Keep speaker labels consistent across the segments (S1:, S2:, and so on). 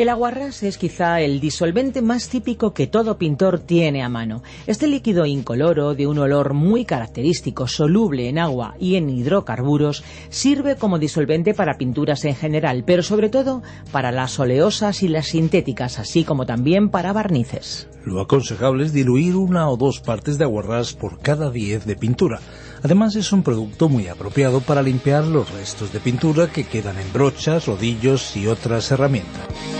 S1: El aguarrás es quizá el disolvente más típico que todo pintor tiene a mano. Este líquido incoloro, de un olor muy característico, soluble en agua y en hidrocarburos, sirve como disolvente para pinturas en general, pero sobre todo para las oleosas y las sintéticas, así como también para barnices.
S2: Lo aconsejable es diluir una o dos partes de aguarrás por cada 10 de pintura. Además es un producto muy apropiado para limpiar los restos de pintura que quedan en brochas, rodillos y otras herramientas.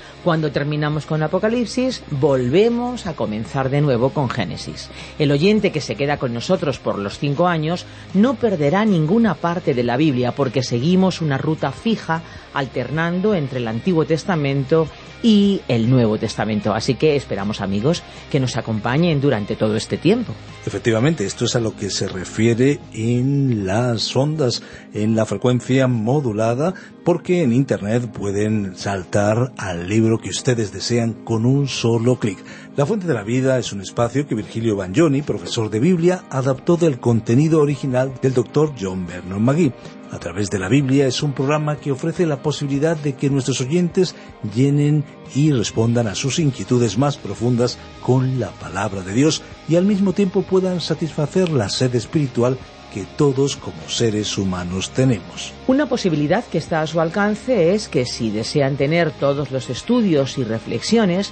S1: Cuando terminamos con Apocalipsis, volvemos a comenzar de nuevo con Génesis. El oyente que se queda con nosotros por los cinco años no perderá ninguna parte de la Biblia porque seguimos una ruta fija alternando entre el Antiguo Testamento y el Nuevo Testamento. Así que esperamos, amigos, que nos acompañen durante todo este tiempo.
S2: Efectivamente, esto es a lo que se refiere en las ondas, en la frecuencia modulada, porque en Internet pueden saltar al libro que ustedes desean con un solo clic. La Fuente de la Vida es un espacio que Virgilio Bagnoni, profesor de Biblia, adaptó del contenido original del doctor John Vernon McGee a través de la Biblia es un programa que ofrece la posibilidad de que nuestros oyentes llenen y respondan a sus inquietudes más profundas con la palabra de Dios y al mismo tiempo puedan satisfacer la sed espiritual que todos como seres humanos tenemos.
S1: Una posibilidad que está a su alcance es que si desean tener todos los estudios y reflexiones,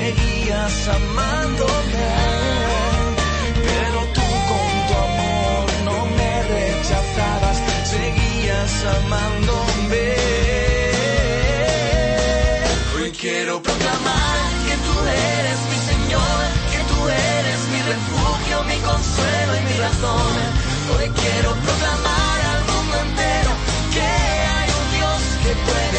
S3: Seguías amándome. Pero tú con tu amor no me rechazabas, seguías amándome. Hoy quiero proclamar que tú eres mi Señor, que tú eres mi refugio, mi consuelo y mi razón. Hoy quiero proclamar al mundo entero que hay un Dios que puede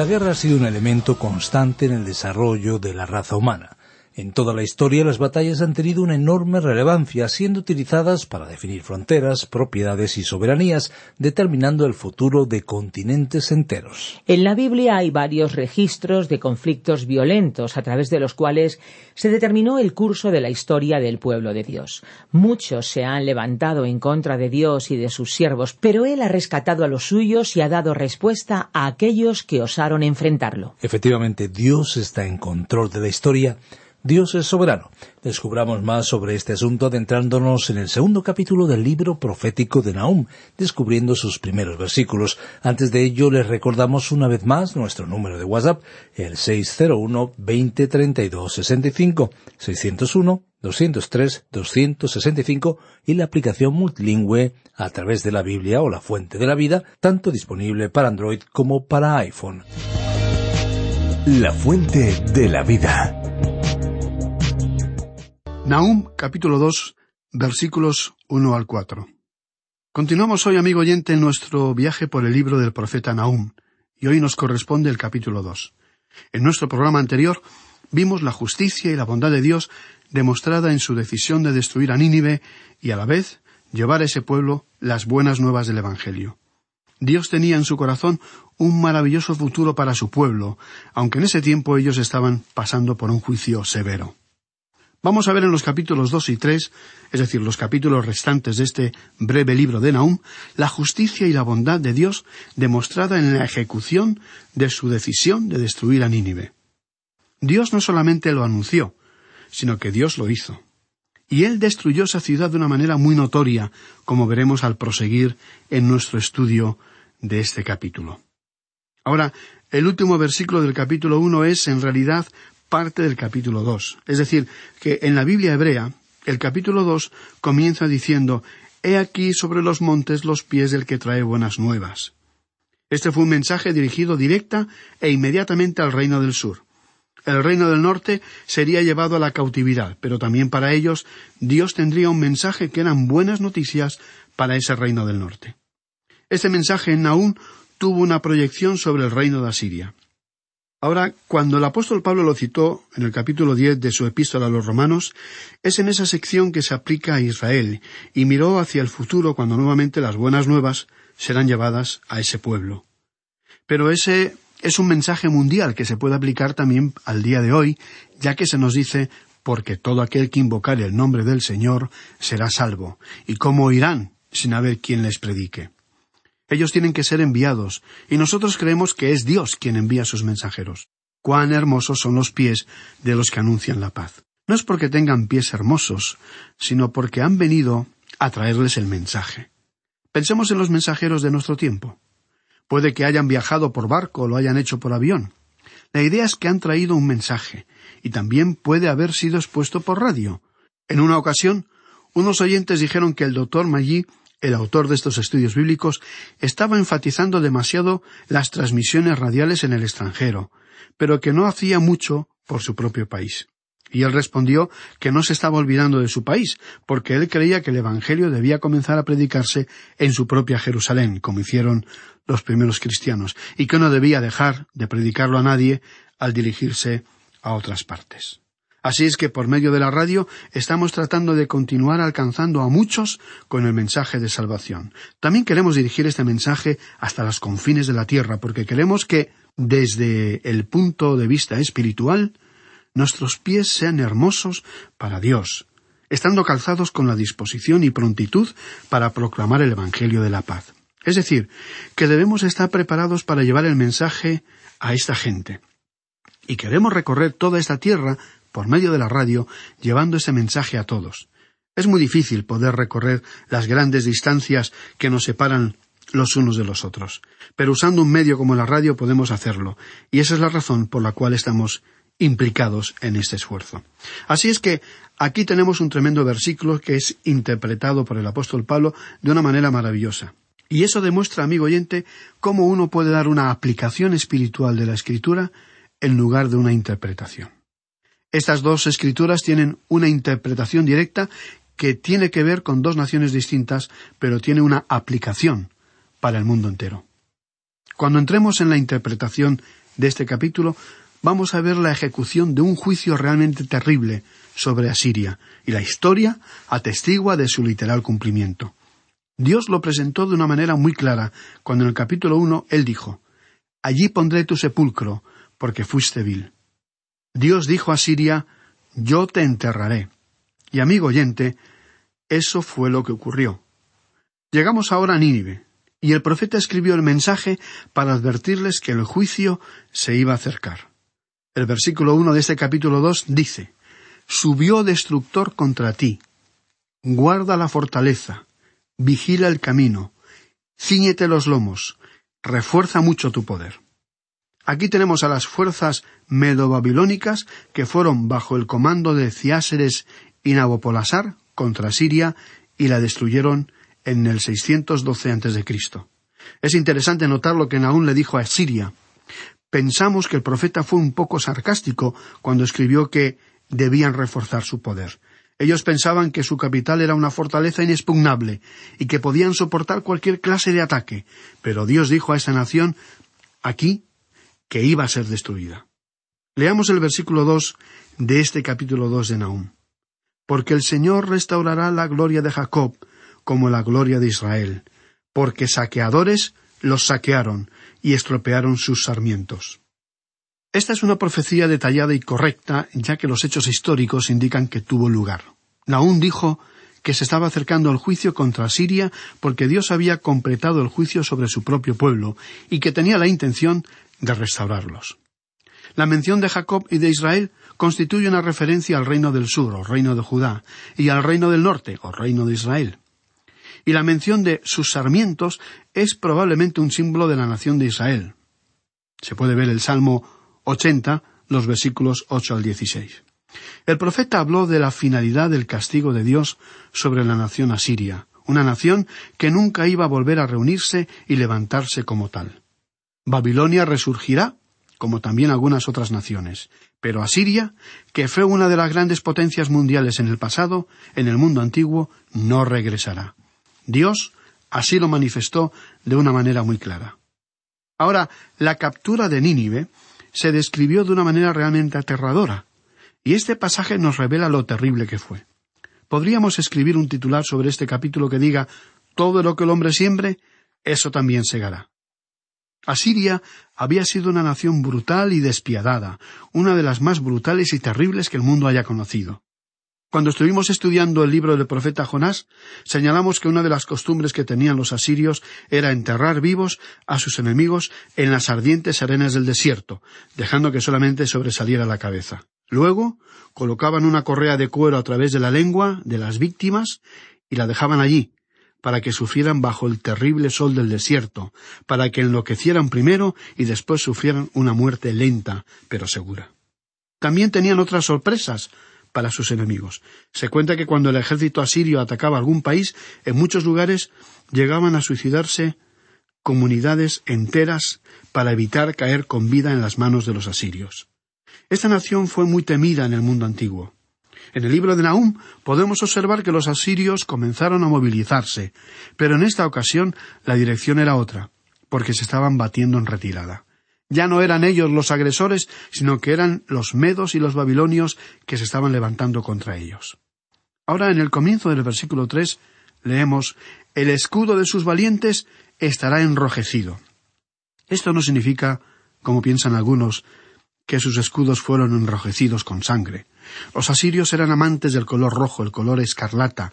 S4: La
S2: guerra ha sido un elemento constante en el desarrollo de la raza humana. En toda la historia las batallas han tenido una enorme relevancia, siendo utilizadas para definir fronteras, propiedades y soberanías, determinando el futuro de continentes enteros.
S1: En la Biblia hay varios registros de conflictos violentos a través de los cuales se determinó el curso de la historia del pueblo de Dios. Muchos se han levantado en contra de Dios y de sus siervos, pero Él ha rescatado a los suyos y ha dado respuesta a aquellos que osaron enfrentarlo.
S2: Efectivamente, Dios está en control de la historia. Dios es soberano. Descubramos más sobre este asunto adentrándonos en el segundo capítulo del libro profético de Nahum, descubriendo sus primeros versículos. Antes de ello, les recordamos una vez más nuestro número de WhatsApp, el 601 20 32 65, 601 203 265 y la aplicación multilingüe a través de la Biblia o la Fuente de la Vida, tanto disponible para Android como para iPhone.
S5: La fuente de la vida.
S6: Nahum capítulo 2 versículos 1 al 4. Continuamos hoy, amigo oyente, en nuestro viaje por el libro del profeta Nahum, y hoy nos corresponde el capítulo 2. En nuestro programa anterior vimos la justicia y la bondad de Dios demostrada en su decisión de destruir a Nínive y a la vez llevar a ese pueblo las buenas nuevas del Evangelio. Dios tenía en su corazón un maravilloso futuro para su pueblo, aunque en ese tiempo ellos estaban pasando por un juicio severo. Vamos a ver en los capítulos dos y tres, es decir, los capítulos restantes de este breve libro de Nahum, la justicia y la bondad de Dios demostrada en la ejecución de su decisión de destruir a Nínive. Dios no solamente lo anunció, sino que Dios lo hizo. Y Él destruyó esa ciudad de una manera muy notoria, como veremos al proseguir en nuestro estudio de este capítulo. Ahora, el último versículo del capítulo uno es, en realidad, parte del capítulo dos. Es decir, que en la Biblia hebrea, el capítulo dos comienza diciendo He aquí sobre los montes los pies del que trae buenas nuevas. Este fue un mensaje dirigido directa e inmediatamente al reino del sur. El reino del norte sería llevado a la cautividad, pero también para ellos Dios tendría un mensaje que eran buenas noticias para ese reino del norte. Este mensaje en Naúm tuvo una proyección sobre el reino de Asiria. Ahora, cuando el apóstol Pablo lo citó en el capítulo diez de su epístola a los romanos, es en esa sección que se aplica a Israel, y miró hacia el futuro cuando nuevamente las buenas nuevas serán llevadas a ese pueblo. Pero ese es un mensaje mundial que se puede aplicar también al día de hoy, ya que se nos dice porque todo aquel que invocare el nombre del Señor será salvo. ¿Y cómo oirán sin haber quien les predique? Ellos tienen que ser enviados, y nosotros creemos que es Dios quien envía sus mensajeros. Cuán hermosos son los pies de los que anuncian la paz. No es porque tengan pies hermosos, sino porque han venido a traerles el mensaje. Pensemos en los mensajeros de nuestro tiempo. Puede que hayan viajado por barco o lo hayan hecho por avión. La idea es que han traído un mensaje, y también puede haber sido expuesto por radio. En una ocasión, unos oyentes dijeron que el doctor Maggi el autor de estos estudios bíblicos, estaba enfatizando demasiado las transmisiones radiales en el extranjero, pero que no hacía mucho por su propio país. Y él respondió que no se estaba olvidando de su país, porque él creía que el Evangelio debía comenzar a predicarse en su propia Jerusalén, como hicieron los primeros cristianos, y que no debía dejar de predicarlo a nadie al dirigirse a otras partes. Así es que por medio de la radio estamos tratando de continuar alcanzando a muchos con el mensaje de salvación. También queremos dirigir este mensaje hasta los confines de la tierra, porque queremos que, desde el punto de vista espiritual, nuestros pies sean hermosos para Dios, estando calzados con la disposición y prontitud para proclamar el Evangelio de la paz. Es decir, que debemos estar preparados para llevar el mensaje a esta gente. Y queremos recorrer toda esta tierra por medio de la radio, llevando ese mensaje a todos. Es muy difícil poder recorrer las grandes distancias que nos separan los unos de los otros, pero usando un medio como la radio podemos hacerlo, y esa es la razón por la cual estamos implicados en este esfuerzo. Así es que aquí tenemos un tremendo versículo que es interpretado por el apóstol Pablo de una manera maravillosa. Y eso demuestra, amigo oyente, cómo uno puede dar una aplicación espiritual de la escritura en lugar de una interpretación. Estas dos escrituras tienen una interpretación directa que tiene que ver con dos naciones distintas, pero tiene una aplicación para el mundo entero. Cuando entremos en la interpretación de este capítulo, vamos a ver la ejecución de un juicio realmente terrible sobre Asiria, y la historia atestigua de su literal cumplimiento. Dios lo presentó de una manera muy clara, cuando en el capítulo uno él dijo Allí pondré tu sepulcro, porque fuiste vil. Dios dijo a Siria, Yo te enterraré. Y amigo oyente, eso fue lo que ocurrió. Llegamos ahora a Nínive, y el profeta escribió el mensaje para advertirles que el juicio se iba a acercar. El versículo uno de este capítulo dos dice Subió destructor contra ti. Guarda la fortaleza, vigila el camino, ciñete los lomos, refuerza mucho tu poder. Aquí tenemos a las fuerzas medo-babilónicas que fueron bajo el comando de Ciáseres y Nabopolasar contra Siria y la destruyeron en el 612 a.C. Es interesante notar lo que Naún le dijo a Siria. Pensamos que el profeta fue un poco sarcástico cuando escribió que debían reforzar su poder. Ellos pensaban que su capital era una fortaleza inexpugnable y que podían soportar cualquier clase de ataque, pero Dios dijo a esa nación aquí que iba a ser destruida. Leamos el versículo dos de este capítulo dos de Nahum. Porque el Señor restaurará la gloria de Jacob como la gloria de Israel, porque saqueadores los saquearon y estropearon sus sarmientos. Esta es una profecía detallada y correcta, ya que los hechos históricos indican que tuvo lugar. Nahum dijo que se estaba acercando el juicio contra Siria porque Dios había completado el juicio sobre su propio pueblo y que tenía la intención de restaurarlos. La mención de Jacob y de Israel constituye una referencia al reino del sur, o reino de Judá, y al reino del norte, o reino de Israel. Y la mención de sus sarmientos es probablemente un símbolo de la nación de Israel. Se puede ver el Salmo 80, los versículos 8 al 16. El profeta habló de la finalidad del castigo de Dios sobre la nación asiria, una nación que nunca iba a volver a reunirse y levantarse como tal. Babilonia resurgirá, como también algunas otras naciones, pero Asiria, que fue una de las grandes potencias mundiales en el pasado, en el mundo antiguo, no regresará. Dios así lo manifestó de una manera muy clara. Ahora, la captura de Nínive se describió de una manera realmente aterradora, y este pasaje nos revela lo terrible que fue. Podríamos escribir un titular sobre este capítulo que diga Todo lo que el hombre siembre, eso también segará. Asiria había sido una nación brutal y despiadada, una de las más brutales y terribles que el mundo haya conocido. Cuando estuvimos estudiando el libro del profeta Jonás, señalamos que una de las costumbres que tenían los asirios era enterrar vivos a sus enemigos en las ardientes arenas del desierto, dejando que solamente sobresaliera la cabeza. Luego colocaban una correa de cuero a través de la lengua de las víctimas y la dejaban allí, para que sufrieran bajo el terrible sol del desierto, para que enloquecieran primero y después sufrieran una muerte lenta, pero segura. También tenían otras sorpresas, para sus enemigos. Se cuenta que cuando el ejército asirio atacaba algún país, en muchos lugares llegaban a suicidarse comunidades enteras para evitar caer con vida en las manos de los asirios. Esta nación fue muy temida en el mundo antiguo. En el libro de Nahum podemos observar que los asirios comenzaron a movilizarse, pero en esta ocasión la dirección era otra, porque se estaban batiendo en retirada. Ya no eran ellos los agresores, sino que eran los medos y los babilonios que se estaban levantando contra ellos. Ahora, en el comienzo del versículo tres, leemos El escudo de sus valientes estará enrojecido. Esto no significa, como piensan algunos, que sus escudos fueron enrojecidos con sangre. Los asirios eran amantes del color rojo, el color escarlata.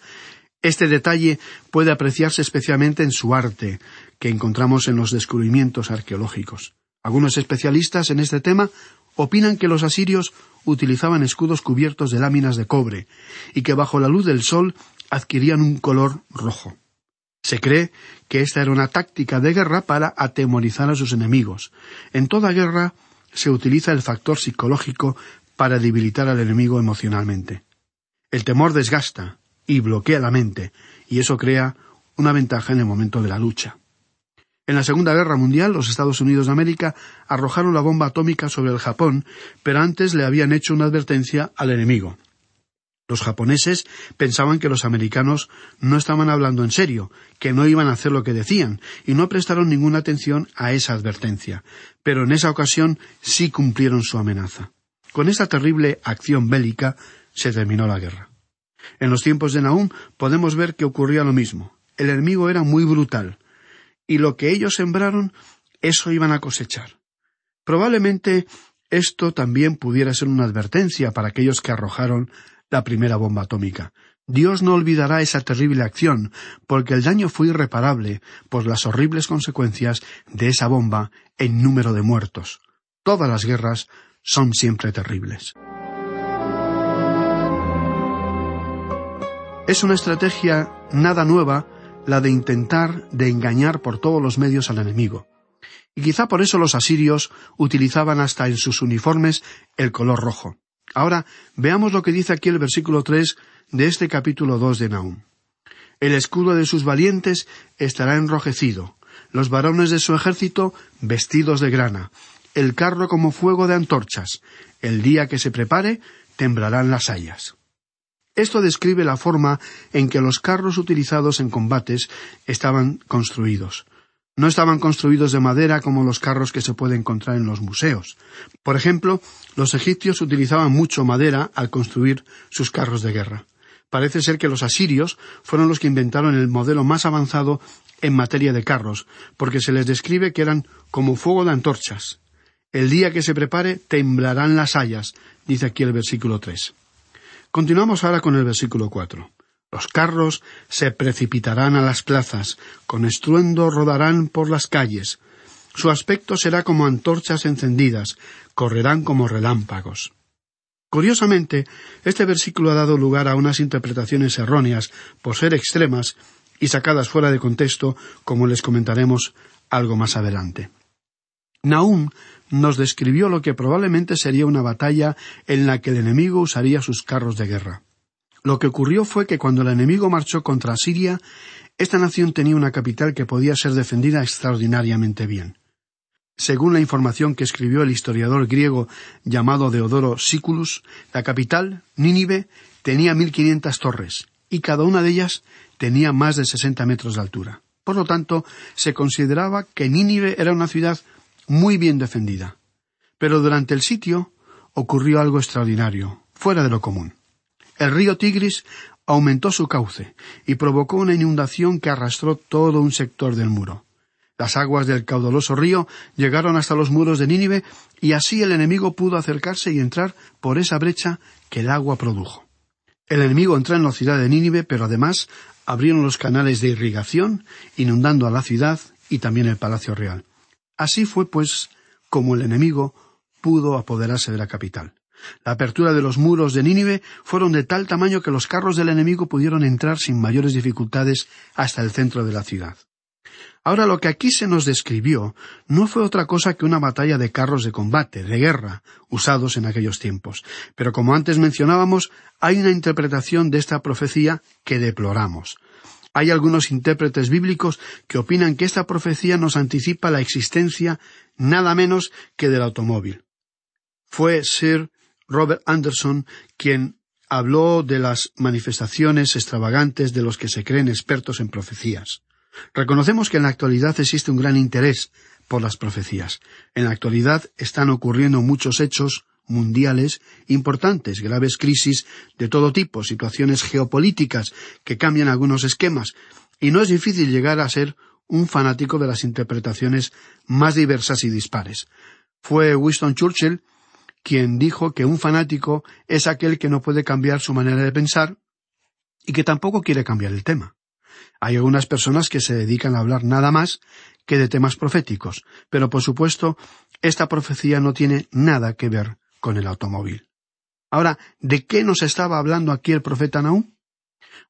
S6: Este detalle puede apreciarse especialmente en su arte, que encontramos en los descubrimientos arqueológicos. Algunos especialistas en este tema opinan que los asirios utilizaban escudos cubiertos de láminas de cobre y que bajo la luz del sol adquirían un color rojo. Se cree que esta era una táctica de guerra para atemorizar a sus enemigos. En toda guerra se utiliza el factor psicológico para debilitar al enemigo emocionalmente. El temor desgasta y bloquea la mente, y eso crea una ventaja en el momento de la lucha. En la Segunda Guerra Mundial, los Estados Unidos de América arrojaron la bomba atómica sobre el Japón, pero antes le habían hecho una advertencia al enemigo. Los japoneses pensaban que los americanos no estaban hablando en serio, que no iban a hacer lo que decían, y no prestaron ninguna atención a esa advertencia. Pero en esa ocasión sí cumplieron su amenaza. Con esta terrible acción bélica se terminó la guerra. En los tiempos de Nahum podemos ver que ocurría lo mismo. El enemigo era muy brutal y lo que ellos sembraron, eso iban a cosechar. Probablemente esto también pudiera ser una advertencia para aquellos que arrojaron la primera bomba atómica. Dios no olvidará esa terrible acción, porque el daño fue irreparable por las horribles consecuencias de esa bomba en número de muertos. Todas las guerras son siempre terribles. Es una estrategia nada nueva la de intentar de engañar por todos los medios al enemigo. Y quizá por eso los asirios utilizaban hasta en sus uniformes el color rojo. Ahora veamos lo que dice aquí el versículo tres de este capítulo dos de Nahum. El escudo de sus valientes estará enrojecido, los varones de su ejército vestidos de grana, el carro como fuego de antorchas, el día que se prepare temblarán las hayas. Esto describe la forma en que los carros utilizados en combates estaban construidos. No estaban construidos de madera como los carros que se puede encontrar en los museos. Por ejemplo, los egipcios utilizaban mucho madera al construir sus carros de guerra. Parece ser que los asirios fueron los que inventaron el modelo más avanzado en materia de carros, porque se les describe que eran como fuego de antorchas. El día que se prepare temblarán las hayas, dice aquí el versículo tres. Continuamos ahora con el versículo cuatro. Los carros se precipitarán a las plazas, con estruendo rodarán por las calles. Su aspecto será como antorchas encendidas, correrán como relámpagos. Curiosamente, este versículo ha dado lugar a unas interpretaciones erróneas por ser extremas y sacadas fuera de contexto, como les comentaremos algo más adelante. Nahum nos describió lo que probablemente sería una batalla en la que el enemigo usaría sus carros de guerra. Lo que ocurrió fue que cuando el enemigo marchó contra Siria, esta nación tenía una capital que podía ser defendida extraordinariamente bien. Según la información que escribió el historiador griego llamado Deodoro Siculus, la capital, Nínive, tenía mil quinientas torres, y cada una de ellas tenía más de sesenta metros de altura. Por lo tanto, se consideraba que Nínive era una ciudad muy bien defendida. Pero durante el sitio ocurrió algo extraordinario, fuera de lo común. El río Tigris aumentó su cauce y provocó una inundación que arrastró todo un sector del muro. Las aguas del caudaloso río llegaron hasta los muros de Nínive y así el enemigo pudo acercarse y entrar por esa brecha que el agua produjo. El enemigo entró en la ciudad de Nínive, pero además abrieron los canales de irrigación, inundando a la ciudad y también el palacio real. Así fue, pues, como el enemigo pudo apoderarse de la capital. La apertura de los muros de Nínive fueron de tal tamaño que los carros del enemigo pudieron entrar sin mayores dificultades hasta el centro de la ciudad. Ahora lo que aquí se nos describió no fue otra cosa que una batalla de carros de combate, de guerra, usados en aquellos tiempos. Pero como antes mencionábamos, hay una interpretación de esta profecía que deploramos. Hay algunos intérpretes bíblicos que opinan que esta profecía nos anticipa la existencia nada menos que del automóvil. Fue Sir Robert Anderson quien habló de las manifestaciones extravagantes de los que se creen expertos en profecías. Reconocemos que en la actualidad existe un gran interés por las profecías. En la actualidad están ocurriendo muchos hechos mundiales importantes, graves crisis de todo tipo, situaciones geopolíticas que cambian algunos esquemas, y no es difícil llegar a ser un fanático de las interpretaciones más diversas y dispares. Fue Winston Churchill quien dijo que un fanático es aquel que no puede cambiar su manera de pensar y que tampoco quiere cambiar el tema. Hay algunas personas que se dedican a hablar nada más que de temas proféticos, pero por supuesto esta profecía no tiene nada que ver con el automóvil. Ahora, ¿de qué nos estaba hablando aquí el profeta Nahum?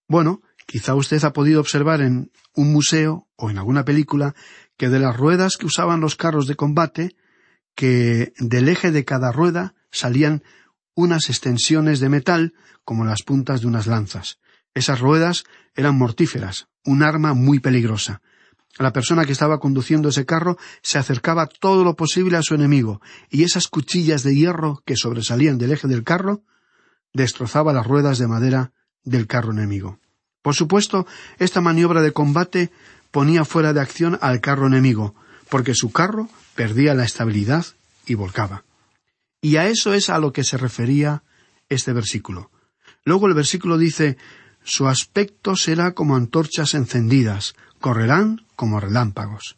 S6: Bueno, quizá usted ha podido observar en un museo o en alguna película que de las ruedas que usaban los carros de combate que del eje de cada rueda salían unas extensiones de metal como las puntas de unas lanzas. Esas ruedas eran mortíferas, un arma muy peligrosa. La persona que estaba conduciendo ese carro se acercaba todo lo posible a su enemigo, y esas cuchillas de hierro que sobresalían del eje del carro destrozaba las ruedas de madera del carro enemigo. Por supuesto, esta maniobra de combate ponía fuera de acción al carro enemigo, porque su carro perdía la estabilidad y volcaba. Y a eso es a lo que se refería este versículo. Luego el versículo dice Su aspecto será como antorchas encendidas, correrán como relámpagos.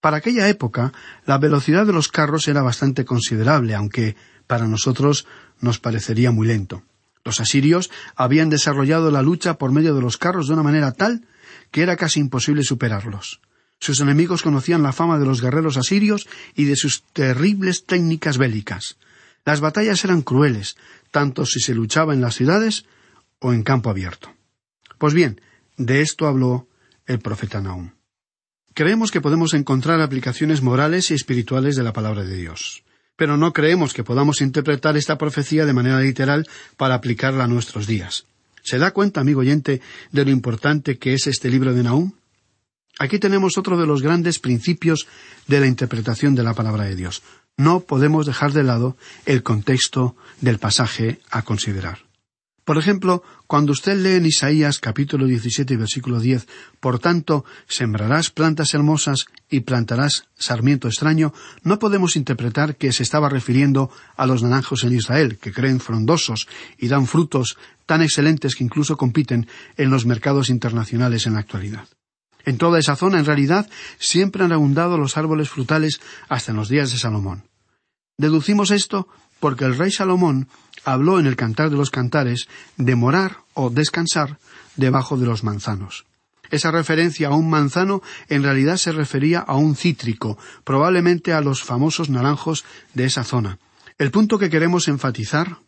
S6: Para aquella época, la velocidad de los carros era bastante considerable, aunque para nosotros nos parecería muy lento. Los asirios habían desarrollado la lucha por medio de los carros de una manera tal que era casi imposible superarlos. Sus enemigos conocían la fama de los guerreros asirios y de sus terribles técnicas bélicas. Las batallas eran crueles, tanto si se luchaba en las ciudades o en campo abierto. Pues bien, de esto habló el profeta Nahum. Creemos que podemos encontrar aplicaciones morales y espirituales de la palabra de Dios, pero no creemos que podamos interpretar esta profecía de manera literal para aplicarla a nuestros días. ¿Se da cuenta, amigo oyente, de lo importante que es este libro de Nahum? Aquí tenemos otro de los grandes principios de la interpretación de la palabra de Dios. No podemos dejar de lado el contexto del pasaje a considerar. Por ejemplo, cuando usted lee en Isaías capítulo 17 versículo 10, por tanto, sembrarás plantas hermosas y plantarás sarmiento extraño, no podemos interpretar que se estaba refiriendo a los naranjos en Israel, que creen frondosos y dan frutos tan excelentes que incluso compiten en los mercados internacionales en la actualidad. En toda esa zona, en realidad, siempre han abundado los árboles frutales hasta en los días de Salomón. Deducimos esto porque el rey Salomón habló en el Cantar de los Cantares de morar o descansar debajo de los manzanos. Esa referencia a un manzano en realidad se refería a un cítrico, probablemente a los famosos naranjos de esa zona. El punto que queremos enfatizar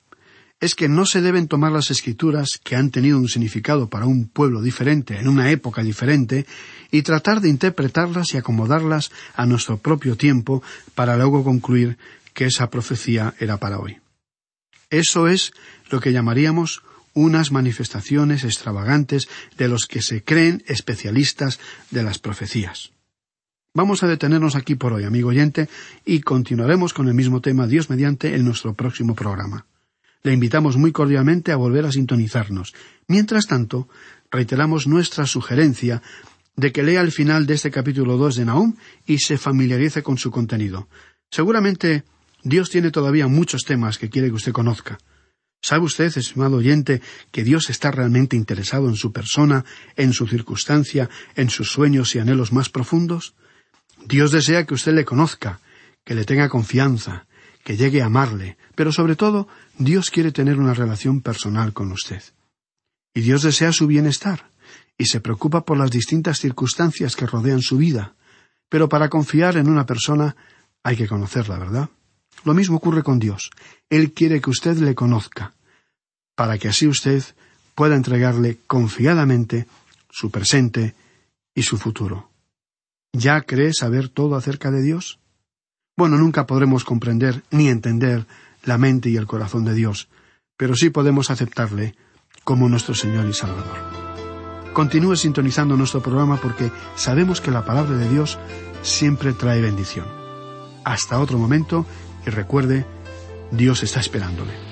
S6: es que no se deben tomar las escrituras que han tenido un significado para un pueblo diferente, en una época diferente, y tratar de interpretarlas y acomodarlas a nuestro propio tiempo para luego concluir que esa profecía era para hoy. Eso es lo que llamaríamos unas manifestaciones extravagantes de los que se creen especialistas de las profecías. Vamos a detenernos aquí por hoy, amigo oyente, y continuaremos con el mismo tema Dios mediante en nuestro próximo programa. Le invitamos muy cordialmente a volver a sintonizarnos. Mientras tanto, reiteramos nuestra sugerencia de que lea el final de este capítulo 2 de Nahum y se familiarice con su contenido. Seguramente Dios tiene todavía muchos temas que quiere que usted conozca. ¿Sabe usted, estimado oyente, que Dios está realmente interesado en su persona, en su circunstancia, en sus sueños y anhelos más profundos? Dios desea que usted le conozca, que le tenga confianza, que llegue a amarle, pero sobre todo, Dios quiere tener una relación personal con usted. Y Dios desea su bienestar, y se preocupa por las distintas circunstancias que rodean su vida. Pero para confiar en una persona hay que conocerla, ¿verdad? Lo mismo ocurre con Dios. Él quiere que usted le conozca, para que así usted pueda entregarle confiadamente su presente y su futuro. ¿Ya cree saber todo acerca de Dios? Bueno, nunca podremos comprender ni entender la mente y el corazón de Dios, pero sí podemos aceptarle como nuestro Señor y Salvador. Continúe sintonizando nuestro programa porque sabemos que la palabra de Dios siempre trae bendición. Hasta otro momento y recuerde, Dios está esperándole.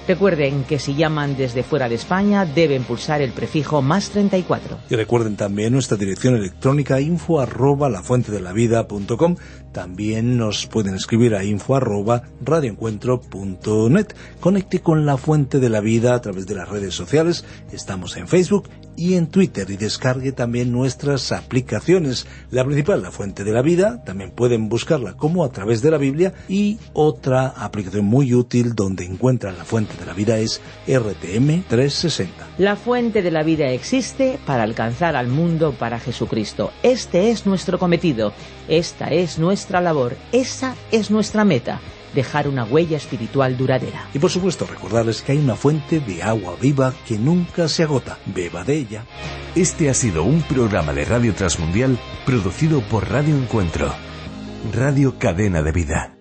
S1: Recuerden que si llaman desde fuera de España deben pulsar el prefijo más 34.
S2: Y recuerden también nuestra dirección electrónica info arroba lafuentedelavida.com. También nos pueden escribir a info arroba radioencuentro.net. Conecte con La Fuente de la Vida a través de las redes sociales. Estamos en Facebook y en Twitter y descargue también nuestras aplicaciones. La principal, La Fuente de la Vida, también pueden buscarla como a través de la Biblia y otra aplicación muy útil donde encuentran La Fuente de la Vida es RTM 360.
S1: La fuente de la vida existe para alcanzar al mundo para Jesucristo. Este es nuestro cometido, esta es nuestra labor, esa es nuestra meta dejar una huella espiritual duradera.
S2: Y por supuesto recordarles que hay una fuente de agua viva que nunca se agota. Beba de ella.
S5: Este ha sido un programa de Radio Transmundial producido por Radio Encuentro, Radio Cadena de Vida.